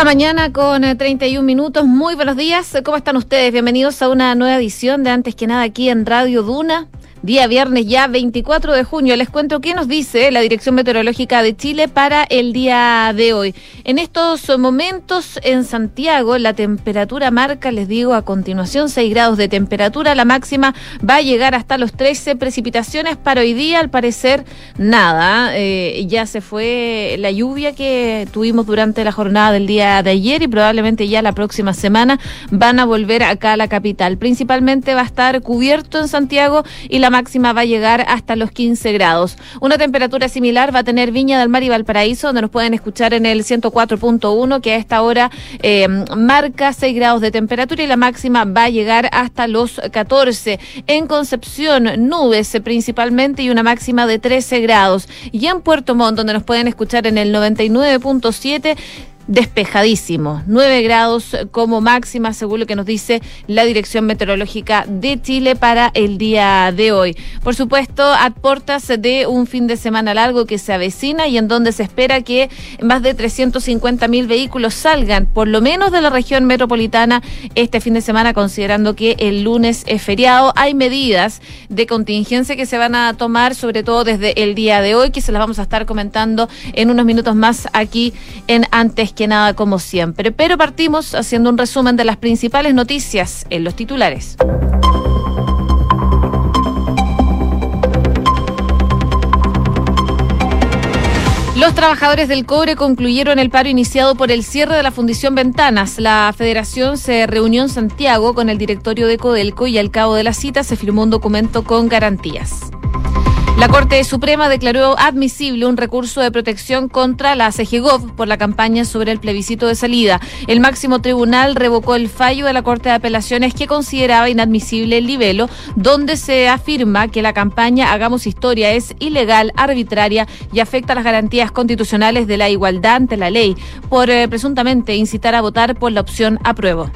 la mañana con 31 eh, minutos. Muy buenos días. ¿Cómo están ustedes? Bienvenidos a una nueva edición de Antes que nada aquí en Radio Duna. Día viernes ya 24 de junio. Les cuento qué nos dice la Dirección Meteorológica de Chile para el día de hoy. En estos momentos en Santiago la temperatura marca, les digo a continuación, 6 grados de temperatura. La máxima va a llegar hasta los 13 precipitaciones para hoy día. Al parecer nada. Eh, ya se fue la lluvia que tuvimos durante la jornada del día de ayer y probablemente ya la próxima semana van a volver acá a la capital. Principalmente va a estar cubierto en Santiago y la máxima va a llegar hasta los 15 grados. Una temperatura similar va a tener Viña del Mar y Valparaíso, donde nos pueden escuchar en el 104.1, que a esta hora eh, marca 6 grados de temperatura y la máxima va a llegar hasta los 14. En Concepción, nubes principalmente y una máxima de 13 grados. Y en Puerto Montt, donde nos pueden escuchar en el 99.7, despejadísimo. 9 grados como máxima, según lo que nos dice la Dirección Meteorológica de Chile para el día de hoy. Por supuesto, a portas de un fin de semana largo que se avecina y en donde se espera que más de 350 mil vehículos salgan, por lo menos de la región metropolitana, este fin de semana, considerando que el lunes es feriado. Hay medidas de contingencia que se van a tomar, sobre todo desde el día de hoy, que se las vamos a estar comentando en unos minutos más aquí en Antes nada como siempre. Pero partimos haciendo un resumen de las principales noticias en los titulares. Los trabajadores del cobre concluyeron el paro iniciado por el cierre de la Fundición Ventanas. La federación se reunió en Santiago con el directorio de Codelco y al cabo de la cita se firmó un documento con garantías. La Corte Suprema declaró admisible un recurso de protección contra la CGGOV por la campaña sobre el plebiscito de salida. El máximo tribunal revocó el fallo de la Corte de Apelaciones que consideraba inadmisible el libelo, donde se afirma que la campaña Hagamos Historia es ilegal, arbitraria y afecta las garantías constitucionales de la igualdad ante la ley, por eh, presuntamente incitar a votar por la opción apruebo.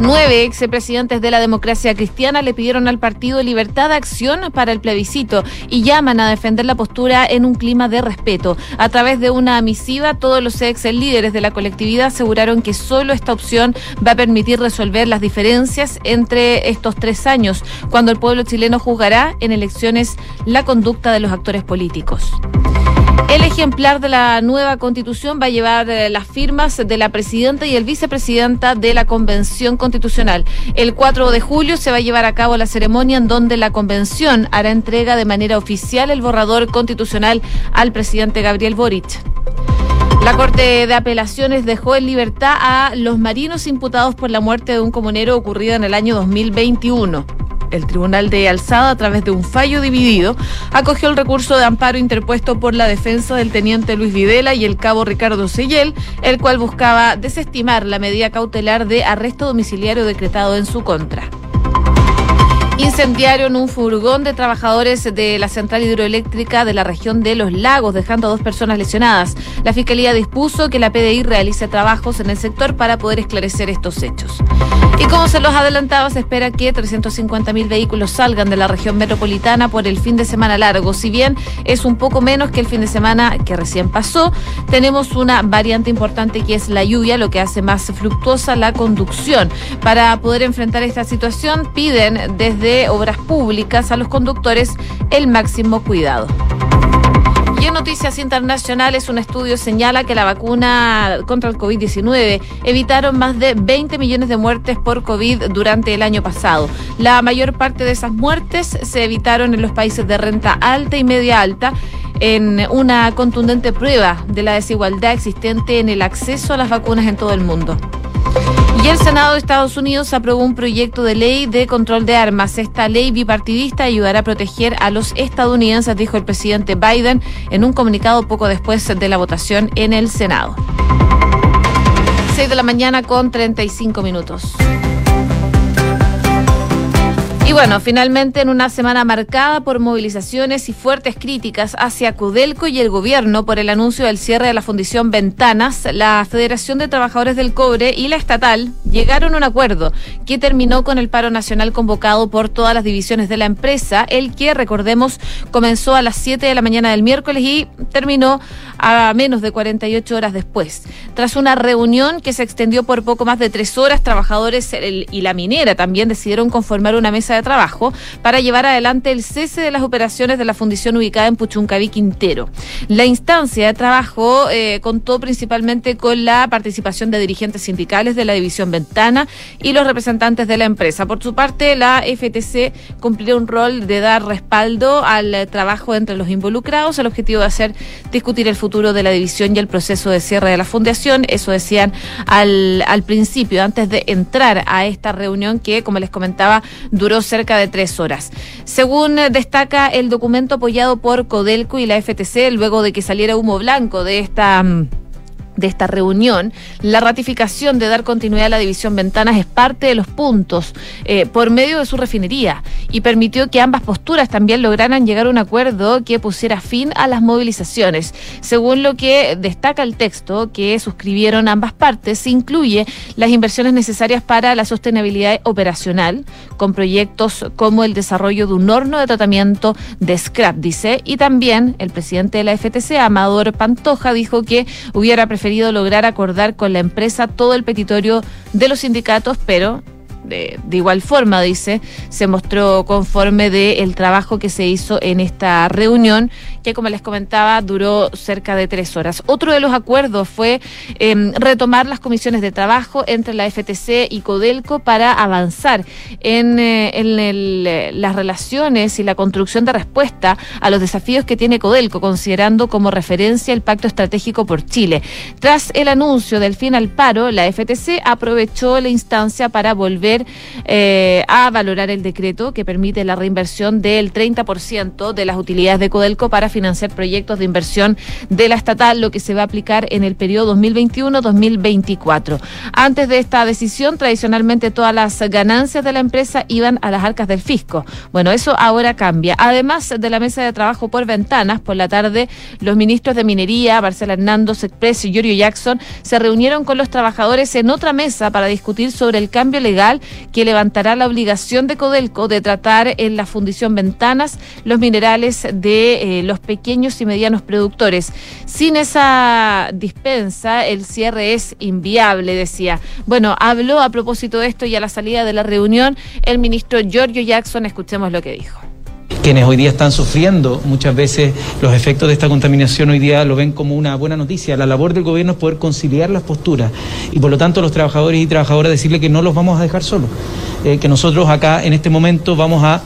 Nueve expresidentes de la democracia cristiana le pidieron al partido libertad de acción para el plebiscito y llaman a defender la postura en un clima de respeto. A través de una misiva, todos los ex líderes de la colectividad aseguraron que solo esta opción va a permitir resolver las diferencias entre estos tres años, cuando el pueblo chileno juzgará en elecciones la conducta de los actores políticos. El ejemplar de la nueva constitución va a llevar eh, las firmas de la presidenta y el vicepresidenta de la Convención Constitucional. El 4 de julio se va a llevar a cabo la ceremonia en donde la convención hará entrega de manera oficial el borrador constitucional al presidente Gabriel Boric. La Corte de Apelaciones dejó en libertad a los marinos imputados por la muerte de un comunero ocurrida en el año 2021 el Tribunal de Alzada, a través de un fallo dividido, acogió el recurso de amparo interpuesto por la defensa del teniente Luis Videla y el cabo Ricardo Seyel, el cual buscaba desestimar la medida cautelar de arresto domiciliario decretado en su contra. Incendiaron un furgón de trabajadores de la central hidroeléctrica de la región de Los Lagos, dejando a dos personas lesionadas. La Fiscalía dispuso que la PDI realice trabajos en el sector para poder esclarecer estos hechos. Y como se los adelantaba, se espera que 350.000 vehículos salgan de la región metropolitana por el fin de semana largo. Si bien es un poco menos que el fin de semana que recién pasó, tenemos una variante importante que es la lluvia, lo que hace más fluctuosa la conducción. Para poder enfrentar esta situación, piden desde obras públicas a los conductores el máximo cuidado. Y en noticias internacionales, un estudio señala que la vacuna contra el COVID-19 evitaron más de 20 millones de muertes por COVID durante el año pasado. La mayor parte de esas muertes se evitaron en los países de renta alta y media alta en una contundente prueba de la desigualdad existente en el acceso a las vacunas en todo el mundo. El Senado de Estados Unidos aprobó un proyecto de ley de control de armas. Esta ley bipartidista ayudará a proteger a los estadounidenses, dijo el presidente Biden en un comunicado poco después de la votación en el Senado. 6 de la mañana con 35 minutos. Y bueno, finalmente en una semana marcada por movilizaciones y fuertes críticas hacia Codelco y el gobierno por el anuncio del cierre de la Fundición Ventanas, la Federación de Trabajadores del Cobre y la estatal llegaron a un acuerdo que terminó con el paro nacional convocado por todas las divisiones de la empresa, el que, recordemos, comenzó a las 7 de la mañana del miércoles y terminó a menos de 48 horas después. Tras una reunión que se extendió por poco más de tres horas, trabajadores y la minera también decidieron conformar una mesa de trabajo para llevar adelante el cese de las operaciones de la fundición ubicada en Puchuncaví, Quintero. La instancia de trabajo eh, contó principalmente con la participación de dirigentes sindicales de la división Ventana y los representantes de la empresa. Por su parte, la FTC cumplió un rol de dar respaldo al trabajo entre los involucrados. El objetivo de hacer discutir el futuro de la división y el proceso de cierre de la fundación. Eso decían al, al principio, antes de entrar a esta reunión que, como les comentaba, duró cerca de tres horas. Según destaca el documento apoyado por Codelco y la FTC, luego de que saliera humo blanco de esta mm, de esta reunión, la ratificación de dar continuidad a la división Ventanas es parte de los puntos eh, por medio de su refinería y permitió que ambas posturas también lograran llegar a un acuerdo que pusiera fin a las movilizaciones. Según lo que destaca el texto que suscribieron ambas partes, se incluye las inversiones necesarias para la sostenibilidad operacional, con proyectos como el desarrollo de un horno de tratamiento de scrap, dice, y también el presidente de la FTC, Amador Pantoja, dijo que hubiera preferido lograr acordar con la empresa todo el petitorio de los sindicatos, pero de, igual forma, dice, se mostró conforme del trabajo que se hizo en esta reunión, que como les comentaba, duró cerca de tres horas. Otro de los acuerdos fue em, retomar las comisiones de trabajo entre la FTC y Codelco para avanzar en, eh, en las relaciones y la construcción de respuesta a los desafíos que tiene Codelco, considerando como referencia el Pacto Estratégico por Chile. Tras el anuncio del fin al paro, la FTC aprovechó la instancia para volver eh, a valorar el decreto que permite la reinversión del 30% de las utilidades de Codelco para financiar proyectos de inversión de la estatal, lo que se va a aplicar en el periodo 2021-2024. Antes de esta decisión, tradicionalmente todas las ganancias de la empresa iban a las arcas del fisco. Bueno, eso ahora cambia. Además de la mesa de trabajo por ventanas, por la tarde, los ministros de Minería, Marcela Hernández Express y Giorgio Jackson, se reunieron con los trabajadores en otra mesa para discutir sobre el cambio legal que levantará la obligación de Codelco de tratar en la fundición Ventanas los minerales de eh, los pequeños y medianos productores. Sin esa dispensa, el cierre es inviable, decía. Bueno, habló a propósito de esto y a la salida de la reunión el ministro Giorgio Jackson. Escuchemos lo que dijo quienes hoy día están sufriendo muchas veces los efectos de esta contaminación hoy día lo ven como una buena noticia. La labor del gobierno es poder conciliar las posturas y por lo tanto los trabajadores y trabajadoras decirle que no los vamos a dejar solos, eh, que nosotros acá en este momento vamos a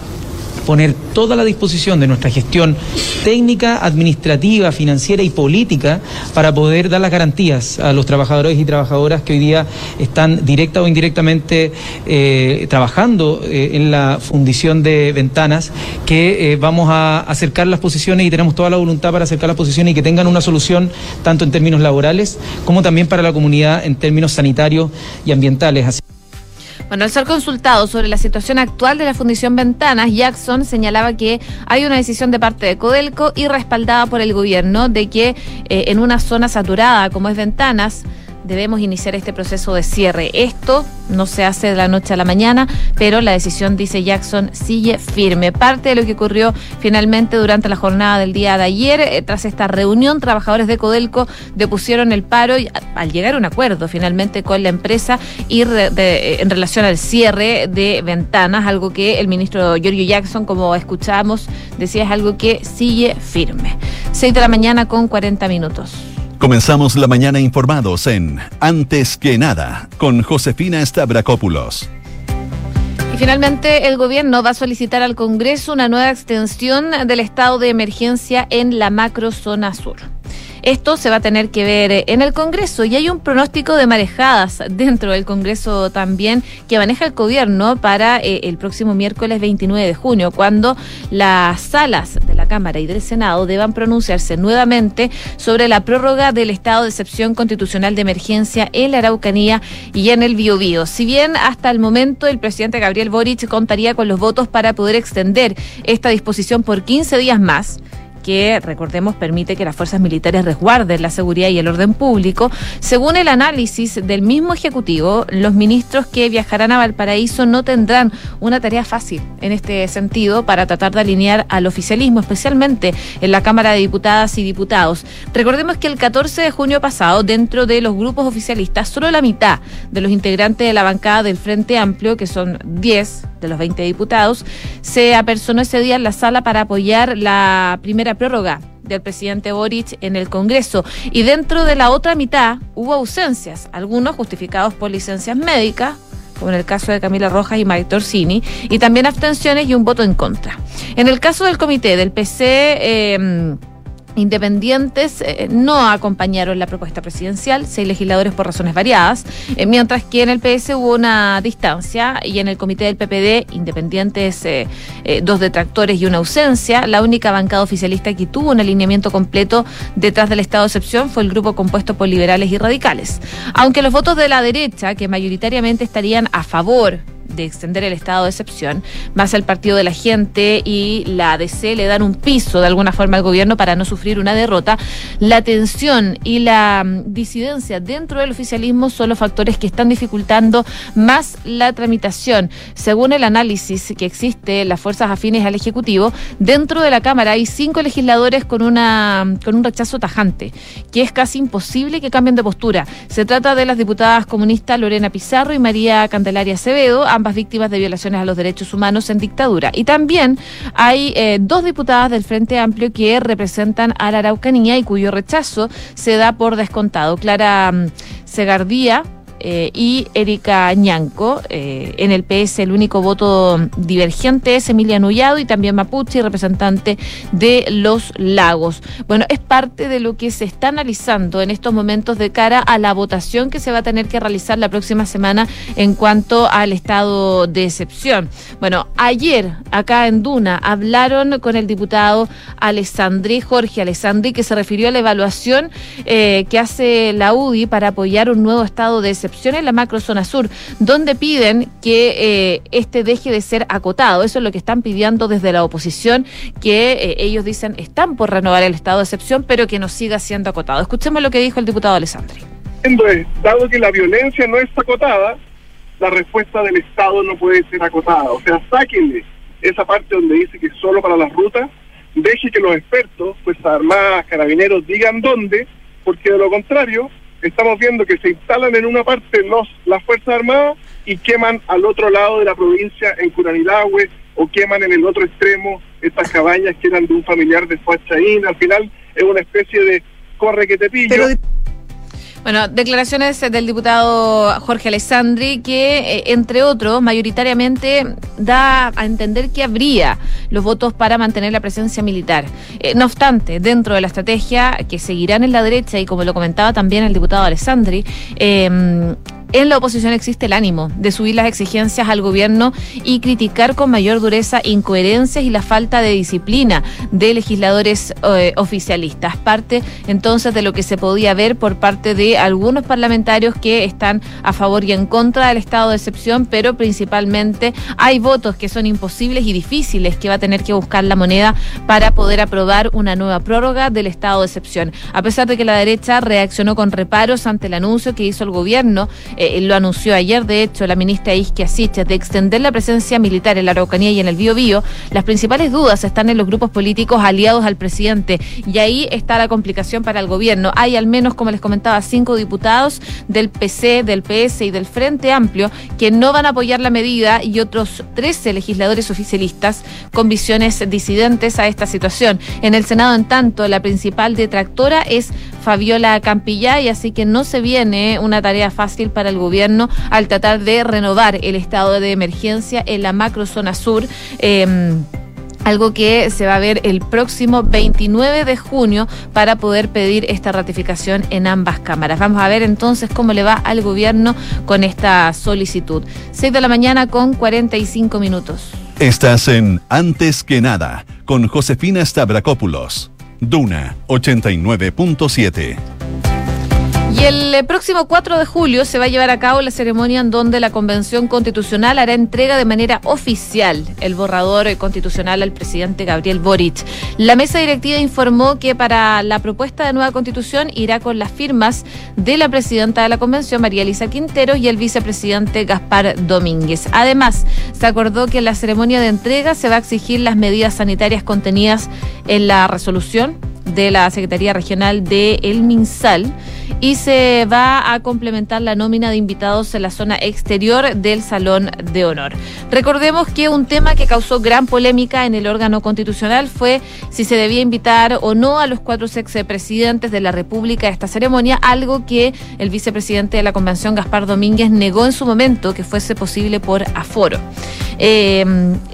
poner toda la disposición de nuestra gestión técnica, administrativa, financiera y política para poder dar las garantías a los trabajadores y trabajadoras que hoy día están directa o indirectamente eh, trabajando eh, en la fundición de ventanas, que eh, vamos a acercar las posiciones y tenemos toda la voluntad para acercar las posiciones y que tengan una solución tanto en términos laborales como también para la comunidad en términos sanitarios y ambientales. Bueno, al ser consultado sobre la situación actual de la Fundición Ventanas, Jackson señalaba que hay una decisión de parte de Codelco y respaldada por el gobierno de que eh, en una zona saturada como es Ventanas, debemos iniciar este proceso de cierre. Esto no se hace de la noche a la mañana, pero la decisión, dice Jackson, sigue firme. Parte de lo que ocurrió finalmente durante la jornada del día de ayer, eh, tras esta reunión, trabajadores de Codelco depusieron el paro y, al llegar a un acuerdo finalmente con la empresa y en relación al cierre de ventanas, algo que el ministro Giorgio Jackson, como escuchamos, decía es algo que sigue firme. Seis de la mañana con 40 minutos. Comenzamos la mañana informados en Antes que nada con Josefina Stavrakopoulos. Y finalmente el gobierno va a solicitar al Congreso una nueva extensión del estado de emergencia en la macrozona sur. Esto se va a tener que ver eh, en el Congreso y hay un pronóstico de marejadas dentro del Congreso también que maneja el gobierno para eh, el próximo miércoles 29 de junio, cuando las salas de la Cámara y del Senado deban pronunciarse nuevamente sobre la prórroga del estado de excepción constitucional de emergencia en la Araucanía y en el Biobío. Si bien hasta el momento el presidente Gabriel Boric contaría con los votos para poder extender esta disposición por 15 días más, que, recordemos, permite que las fuerzas militares resguarden la seguridad y el orden público. Según el análisis del mismo Ejecutivo, los ministros que viajarán a Valparaíso no tendrán una tarea fácil en este sentido para tratar de alinear al oficialismo, especialmente en la Cámara de Diputadas y Diputados. Recordemos que el 14 de junio pasado, dentro de los grupos oficialistas, solo la mitad de los integrantes de la bancada del Frente Amplio, que son 10 de los 20 diputados, se apersonó ese día en la sala para apoyar la primera prórroga del presidente Boric en el Congreso. Y dentro de la otra mitad hubo ausencias, algunos justificados por licencias médicas, como en el caso de Camila Rojas y Mike Torsini, y también abstenciones y un voto en contra. En el caso del comité del PC, eh, Independientes eh, no acompañaron la propuesta presidencial, seis legisladores por razones variadas, eh, mientras que en el PS hubo una distancia y en el comité del PPD, independientes, eh, dos detractores y una ausencia. La única bancada oficialista que tuvo un alineamiento completo detrás del estado de excepción fue el grupo compuesto por liberales y radicales. Aunque los votos de la derecha, que mayoritariamente estarían a favor de extender el estado de excepción, más el Partido de la Gente y la ADC le dan un piso de alguna forma al gobierno para no sufrir una derrota. La tensión y la mm, disidencia dentro del oficialismo son los factores que están dificultando más la tramitación. Según el análisis que existe, las fuerzas afines al Ejecutivo, dentro de la Cámara hay cinco legisladores con, una, con un rechazo tajante, que es casi imposible que cambien de postura. Se trata de las diputadas comunistas Lorena Pizarro y María Candelaria Acevedo, víctimas de violaciones a los derechos humanos en dictadura. Y también hay eh, dos diputadas del Frente Amplio que representan a la Araucanía y cuyo rechazo se da por descontado. Clara mm, Segardía eh, y Erika Ñanco. Eh, en el PS el único voto divergente es Emilia Nullado y también Mapuche, representante de los lagos. Bueno, es parte de lo que se está analizando en estos momentos de cara a la votación que se va a tener que realizar la próxima semana en cuanto al estado de excepción. Bueno, ayer acá en Duna hablaron con el diputado Alessandri, Jorge Alessandri, que se refirió a la evaluación eh, que hace la UDI para apoyar un nuevo estado de excepción en la macrozona sur, donde piden que eh, este deje de ser acotado. Eso es lo que están pidiendo desde la oposición, que eh, ellos dicen están por renovar el estado de excepción, pero que no siga siendo acotado. Escuchemos lo que dijo el diputado Alessandri. Dado que la violencia no es acotada, la respuesta del Estado no puede ser acotada. O sea, sáquenle esa parte donde dice que solo para las rutas, deje que los expertos, pues armadas, carabineros, digan dónde, porque de lo contrario, estamos viendo que se instalan en una parte los las Fuerzas Armadas y queman al otro lado de la provincia en Curanilagüe o queman en el otro extremo estas cabañas que eran de un familiar de Fuachaín. Al final es una especie de corre que te pillo. Bueno, declaraciones del diputado Jorge Alessandri, que, eh, entre otros, mayoritariamente da a entender que habría los votos para mantener la presencia militar. Eh, no obstante, dentro de la estrategia que seguirán en la derecha, y como lo comentaba también el diputado Alessandri, eh, en la oposición existe el ánimo de subir las exigencias al gobierno y criticar con mayor dureza incoherencias y la falta de disciplina de legisladores eh, oficialistas. Parte entonces de lo que se podía ver por parte de algunos parlamentarios que están a favor y en contra del estado de excepción, pero principalmente hay votos que son imposibles y difíciles que va a tener que buscar la moneda para poder aprobar una nueva prórroga del estado de excepción. A pesar de que la derecha reaccionó con reparos ante el anuncio que hizo el gobierno, lo anunció ayer, de hecho, la ministra Isquia Siches, de extender la presencia militar en la Araucanía y en el Bío las principales dudas están en los grupos políticos aliados al presidente y ahí está la complicación para el gobierno. Hay al menos, como les comentaba, cinco diputados del PC, del PS y del Frente Amplio que no van a apoyar la medida y otros 13 legisladores oficialistas con visiones disidentes a esta situación. En el Senado, en tanto, la principal detractora es Fabiola Campillá y así que no se viene una tarea fácil para el gobierno al tratar de renovar el estado de emergencia en la macrozona sur. Em, algo que se va a ver el próximo 29 de junio para poder pedir esta ratificación en ambas cámaras. Vamos a ver entonces cómo le va al gobierno con esta solicitud. 6 de la mañana con 45 minutos. Estás en Antes que nada con Josefina Stavrakopoulos. Duna 89.7. Y el eh, próximo 4 de julio se va a llevar a cabo la ceremonia en donde la Convención Constitucional hará entrega de manera oficial el borrador constitucional al presidente Gabriel Boric. La mesa directiva informó que para la propuesta de nueva constitución irá con las firmas de la presidenta de la Convención, María Elisa Quintero, y el vicepresidente Gaspar Domínguez. Además, se acordó que en la ceremonia de entrega se va a exigir las medidas sanitarias contenidas en la resolución de la Secretaría Regional de El Minsal y se va a complementar la nómina de invitados en la zona exterior del Salón de Honor. Recordemos que un tema que causó gran polémica en el órgano constitucional fue si se debía invitar o no a los cuatro expresidentes de la República a esta ceremonia, algo que el vicepresidente de la Convención, Gaspar Domínguez, negó en su momento que fuese posible por aforo. Eh,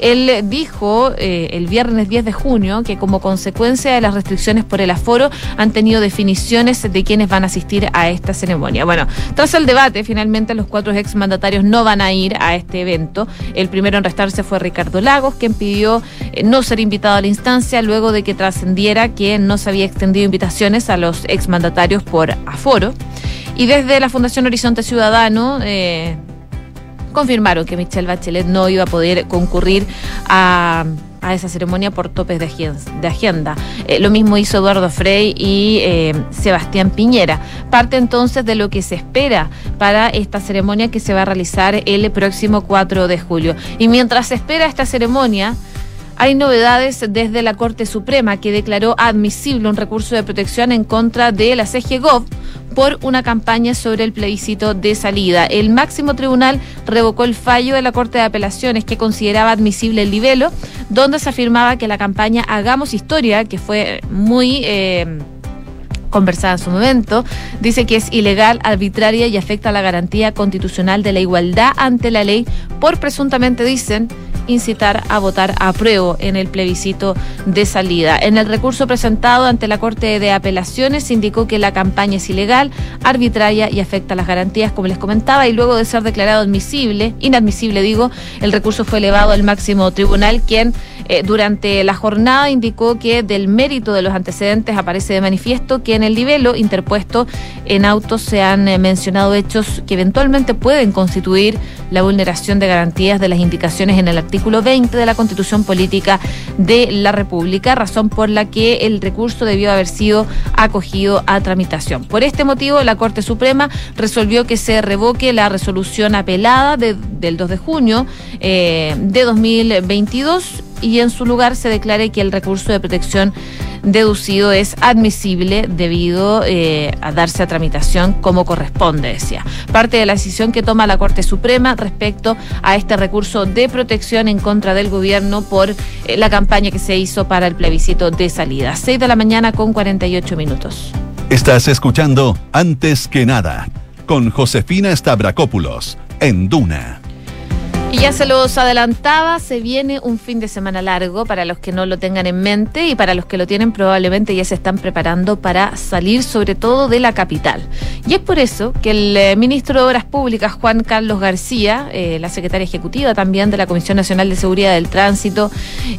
él dijo eh, el viernes 10 de junio que como consecuencia de las restricciones por el aforo han tenido definiciones de quienes van a asistir a esta ceremonia. Bueno, tras el debate, finalmente los cuatro exmandatarios no van a ir a este evento. El primero en restarse fue Ricardo Lagos, quien pidió eh, no ser invitado a la instancia luego de que trascendiera que no se había extendido invitaciones a los exmandatarios por aforo. Y desde la Fundación Horizonte Ciudadano, eh, confirmaron que Michelle Bachelet no iba a poder concurrir a, esa ceremonia por topes de agenda. Eh, lo mismo hizo Eduardo Frey y eh, Sebastián Piñera. Parte entonces de lo que se espera para esta ceremonia que se va a realizar el próximo 4 de julio. Y mientras se espera esta ceremonia, hay novedades desde la Corte Suprema que declaró admisible un recurso de protección en contra de la CGGOV por una campaña sobre el plebiscito de salida. El máximo tribunal revocó el fallo de la Corte de Apelaciones que consideraba admisible el libelo, donde se afirmaba que la campaña Hagamos Historia, que fue muy... Eh, conversada en su momento, dice que es ilegal, arbitraria y afecta a la garantía constitucional de la igualdad ante la ley por presuntamente, dicen, incitar a votar a prueba en el plebiscito de salida. En el recurso presentado ante la Corte de Apelaciones indicó que la campaña es ilegal, arbitraria y afecta las garantías, como les comentaba, y luego de ser declarado admisible, inadmisible digo, el recurso fue elevado al máximo tribunal, quien eh, durante la jornada indicó que del mérito de los antecedentes aparece de manifiesto que en el libelo interpuesto en autos se han eh, mencionado hechos que eventualmente pueden constituir la vulneración de garantías de las indicaciones en el artículo 20 de la Constitución Política de la República, razón por la que el recurso debió haber sido acogido a tramitación. Por este motivo, la Corte Suprema resolvió que se revoque la resolución apelada del 2 de junio eh, de 2022 y en su lugar se declare que el recurso de protección deducido es admisible debido eh, a darse a tramitación como corresponde, decía. Parte de la decisión que toma la Corte Suprema respecto a este recurso de protección en contra del gobierno por eh, la campaña que se hizo para el plebiscito de salida. 6 de la mañana con 48 minutos. Estás escuchando Antes que nada con Josefina Stavrakopoulos en Duna. Y ya se los adelantaba, se viene un fin de semana largo para los que no lo tengan en mente y para los que lo tienen probablemente ya se están preparando para salir sobre todo de la capital. Y es por eso que el eh, ministro de Obras Públicas, Juan Carlos García, eh, la secretaria ejecutiva también de la Comisión Nacional de Seguridad del Tránsito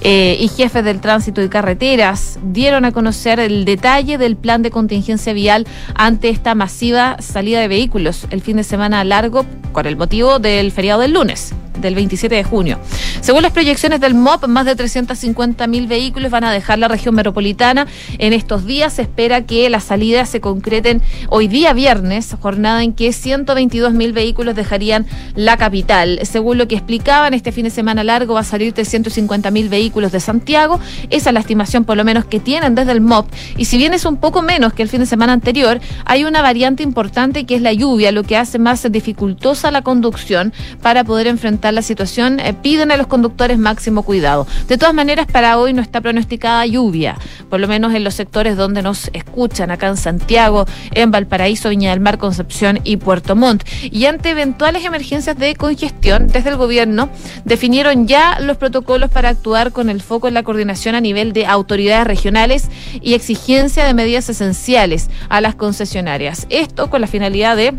eh, y jefes del tránsito y carreteras dieron a conocer el detalle del plan de contingencia vial ante esta masiva salida de vehículos el fin de semana largo con el motivo del feriado del lunes del 27 de junio. Según las proyecciones del MOP, más de 350 mil vehículos van a dejar la región metropolitana. En estos días se espera que las salidas se concreten hoy día viernes, jornada en que 122 mil vehículos dejarían la capital. Según lo que explicaban, este fin de semana largo va a salir 350 mil vehículos de Santiago. Esa es la estimación por lo menos que tienen desde el MOP. Y si bien es un poco menos que el fin de semana anterior, hay una variante importante que es la lluvia, lo que hace más dificultosa la conducción para poder enfrentar la situación, eh, piden a los conductores máximo cuidado. De todas maneras, para hoy no está pronosticada lluvia, por lo menos en los sectores donde nos escuchan, acá en Santiago, en Valparaíso, Viña del Mar, Concepción y Puerto Montt. Y ante eventuales emergencias de congestión, desde el gobierno definieron ya los protocolos para actuar con el foco en la coordinación a nivel de autoridades regionales y exigencia de medidas esenciales a las concesionarias. Esto con la finalidad de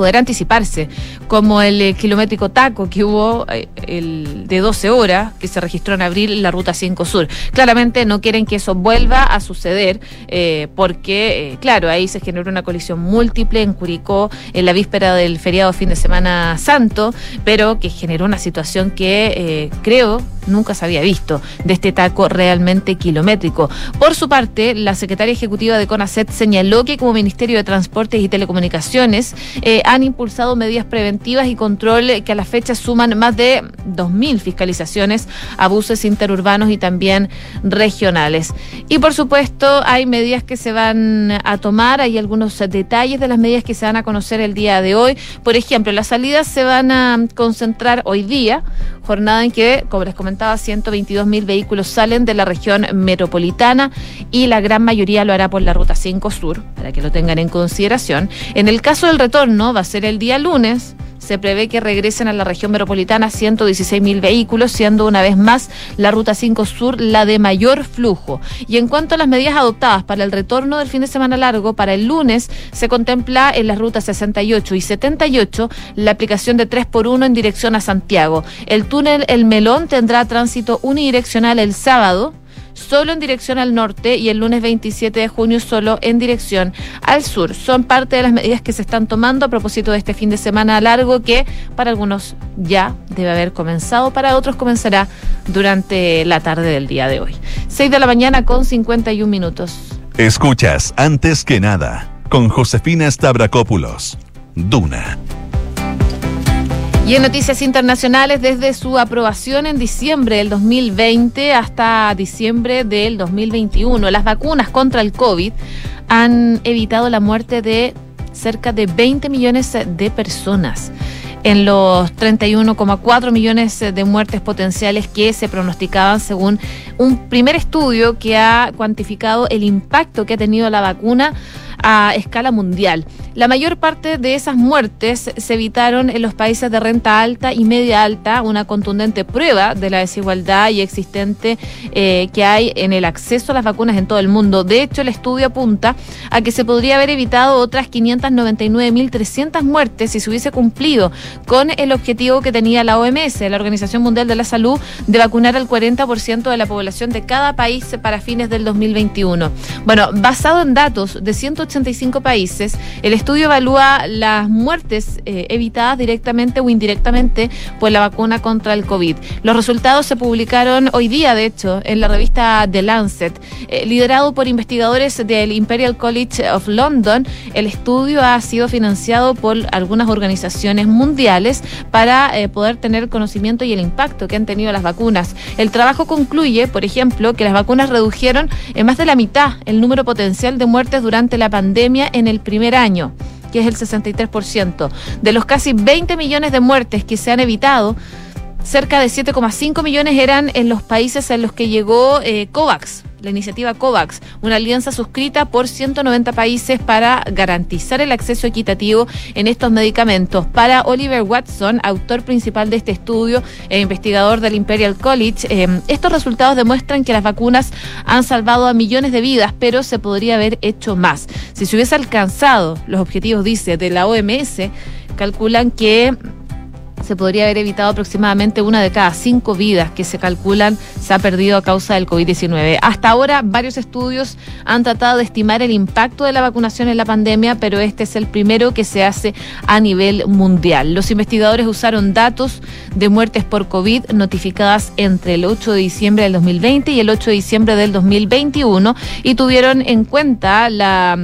poder anticiparse, como el eh, kilométrico taco que hubo eh, el de 12 horas que se registró en abril en la ruta 5 Sur. Claramente no quieren que eso vuelva a suceder eh, porque, claro, ahí se generó una colisión múltiple en Curicó en la víspera del feriado fin de semana santo, pero que generó una situación que creo nunca se había visto de este taco realmente kilométrico. Por su parte, la secretaria ejecutiva de CONACET señaló que como Ministerio de Transportes y Telecomunicaciones han impulsado medidas preventivas y control que a la fecha suman más de 2.000 fiscalizaciones a buses interurbanos y también regionales. Y por supuesto, hay medidas que se van a tomar, hay algunos detalles de las medidas que se van a conocer el día de hoy. Por ejemplo, las salidas se van a concentrar hoy día, jornada en que, como les comentaba, 122 mil vehículos salen de la región metropolitana y la gran mayoría lo hará por la ruta 5 Sur, para que lo tengan en consideración. En el caso del retorno, va el día lunes se prevé que regresen a la región metropolitana 116 mil vehículos, siendo una vez más la Ruta 5 Sur la de mayor flujo. Y en cuanto a las medidas adoptadas para el retorno del fin de semana largo, para el lunes se contempla en las rutas 68 y 78 la aplicación de 3 por 1 en dirección a Santiago. El túnel El Melón tendrá tránsito unidireccional el sábado solo en dirección al norte y el lunes 27 de junio solo en dirección al sur. Son parte de las medidas que se están tomando a propósito de este fin de semana largo que para algunos ya debe haber comenzado, para otros comenzará durante la tarde del día de hoy. 6 de la mañana con 51 minutos. Escuchas antes que nada con Josefina Stavrakopoulos. Duna. Y en noticias internacionales, desde su aprobación en diciembre del 2020 hasta diciembre del 2021, las vacunas contra el COVID han evitado la muerte de cerca de 20 millones de personas. En los 31,4 millones de muertes potenciales que se pronosticaban según un primer estudio que ha cuantificado el impacto que ha tenido la vacuna a escala mundial. La mayor parte de esas muertes se evitaron en los países de renta alta y media alta, una contundente prueba de la desigualdad y existente eh, que hay en el acceso a las vacunas en todo el mundo. De hecho, el estudio apunta a que se podría haber evitado otras 599.300 muertes si se hubiese cumplido con el objetivo que tenía la OMS, la Organización Mundial de la Salud, de vacunar al 40% de la población de cada país para fines del 2021. Bueno, basado en datos de 180 85 países, el estudio evalúa las muertes eh, evitadas directamente o indirectamente por la vacuna contra el COVID. Los resultados se publicaron hoy día, de hecho, en la revista The Lancet. Eh, liderado por investigadores del Imperial College of London, el estudio ha sido financiado por algunas organizaciones mundiales para eh, poder tener conocimiento y el impacto que han tenido las vacunas. El trabajo concluye, por ejemplo, que las vacunas redujeron en más de la mitad el número potencial de muertes durante la pandemia pandemia en el primer año que es el 63%. De los casi 20 millones de muertes que se han evitado, cerca de 7,5 millones eran en los países en los que llegó eh, COVAX, la iniciativa COVAX, una alianza suscrita por 190 países para garantizar el acceso equitativo en estos medicamentos. Para Oliver Watson, autor principal de este estudio e investigador del Imperial College, eh, estos resultados demuestran que las vacunas han salvado a millones de vidas, pero se podría haber hecho más. Si se hubiese alcanzado los objetivos, dice, de la OMS, calculan que se podría haber evitado aproximadamente una de cada cinco vidas que se calculan se ha perdido a causa del COVID-19. Hasta ahora, varios estudios han tratado de estimar el impacto de la vacunación en la pandemia, pero este es el primero que se hace a nivel mundial. Los investigadores usaron datos de muertes por COVID notificadas entre el 8 de diciembre del 2020 y el 8 de diciembre del 2021 y tuvieron en cuenta la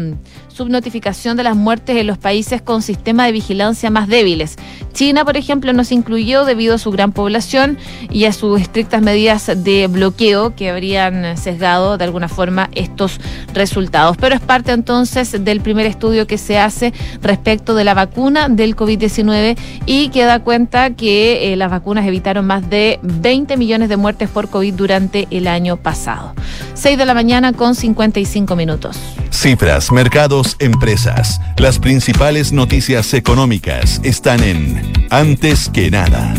subnotificación de las muertes en los países con sistema de vigilancia más débiles. China, por ejemplo, no se incluyó debido a su gran población y a sus estrictas medidas de bloqueo que habrían sesgado de alguna forma estos resultados. Pero es parte entonces del primer estudio que se hace respecto de la vacuna del COVID-19 y que da cuenta que eh, las vacunas evitaron más de 20 millones de muertes por COVID durante el año pasado. 6 de la mañana con 55 minutos. Cifras, mercados empresas. Las principales noticias económicas están en Antes que nada.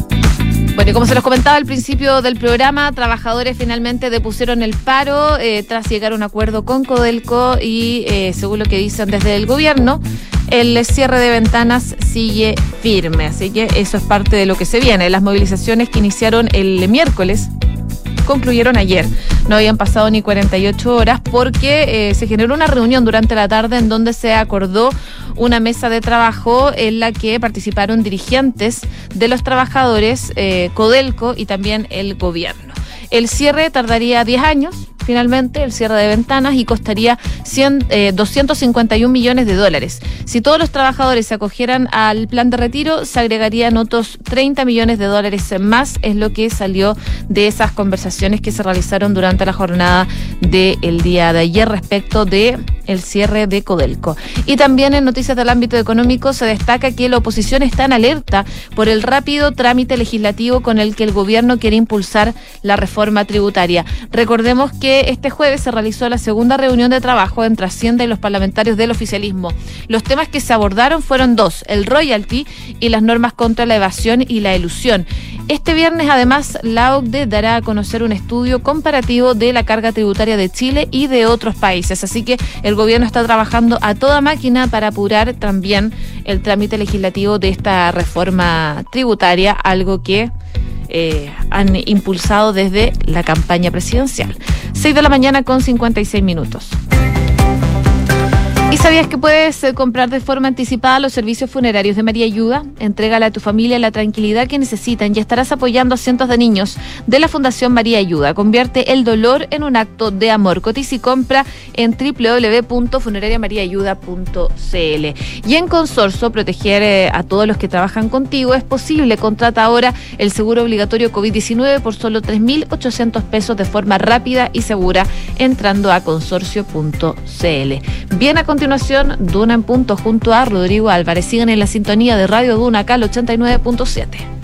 Bueno, y como se los comentaba al principio del programa, trabajadores finalmente depusieron el paro eh, tras llegar a un acuerdo con Codelco y, eh, según lo que dicen desde el gobierno, el cierre de ventanas sigue firme, así que eso es parte de lo que se viene. Las movilizaciones que iniciaron el miércoles concluyeron ayer. No habían pasado ni 48 horas porque eh, se generó una reunión durante la tarde en donde se acordó una mesa de trabajo en la que participaron dirigentes de los trabajadores, eh, Codelco y también el gobierno. El cierre tardaría 10 años, finalmente el cierre de ventanas y costaría 100, 251 eh, millones de dólares. Si todos los trabajadores se acogieran al plan de retiro, se agregarían otros 30 millones de dólares más, es lo que salió de esas conversaciones que se realizaron durante la jornada del día de ayer respecto de el cierre de Codelco. Y también en noticias del ámbito económico se destaca que la oposición está en alerta por el rápido trámite legislativo con el que el gobierno quiere impulsar la reforma tributaria. Recordemos que este jueves se realizó la segunda reunión de trabajo entre Hacienda y los parlamentarios del oficialismo. Los temas que se abordaron fueron dos, el royalty y las normas contra la evasión y la ilusión. Este viernes, además, la OCDE dará a conocer un estudio comparativo de la carga tributaria de Chile y de otros países. Así que el gobierno está trabajando a toda máquina para apurar también el trámite legislativo de esta reforma tributaria, algo que eh, han impulsado desde la campaña presidencial. 6 de la mañana con 56 minutos. ¿Y sabías que puedes eh, comprar de forma anticipada los servicios funerarios de María Ayuda? Entrégale a tu familia la tranquilidad que necesitan y estarás apoyando a cientos de niños de la Fundación María Ayuda. Convierte el dolor en un acto de amor. Cotiza y compra en www.funerariamariaayuda.cl. Y en Consorcio, proteger eh, a todos los que trabajan contigo es posible. Contrata ahora el seguro obligatorio COVID-19 por solo 3.800 pesos de forma rápida y segura entrando a consorcio.cl. Bien a Duna en punto junto a Rodrigo Álvarez. Sigan en la sintonía de Radio Duna acá al 89.7.